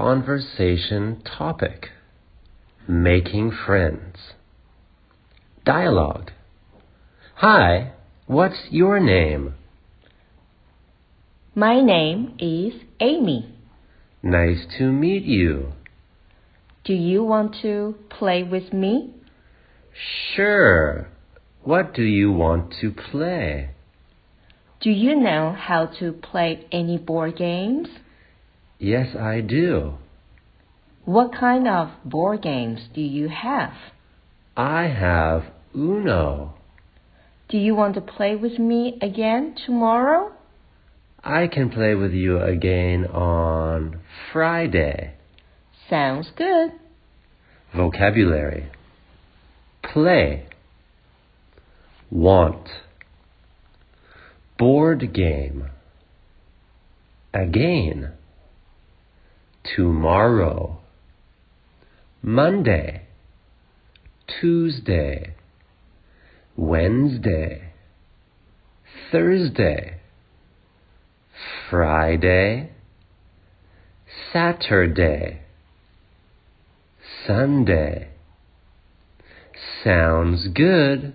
conversation topic making friends. Dialogue Hi, what's your name? My name is Amy. Nice to meet you. Do you want to play with me? Sure. What do you want to play? Do you know how to play any board games? Yes, I do. What kind of board games do you have? I have Uno. Do you want to play with me again tomorrow? I can play with you again on Friday. Sounds good. Vocabulary Play Want Board game Again Tomorrow. Monday. Tuesday. Wednesday. Thursday. Friday, Saturday, Sunday. Sounds good.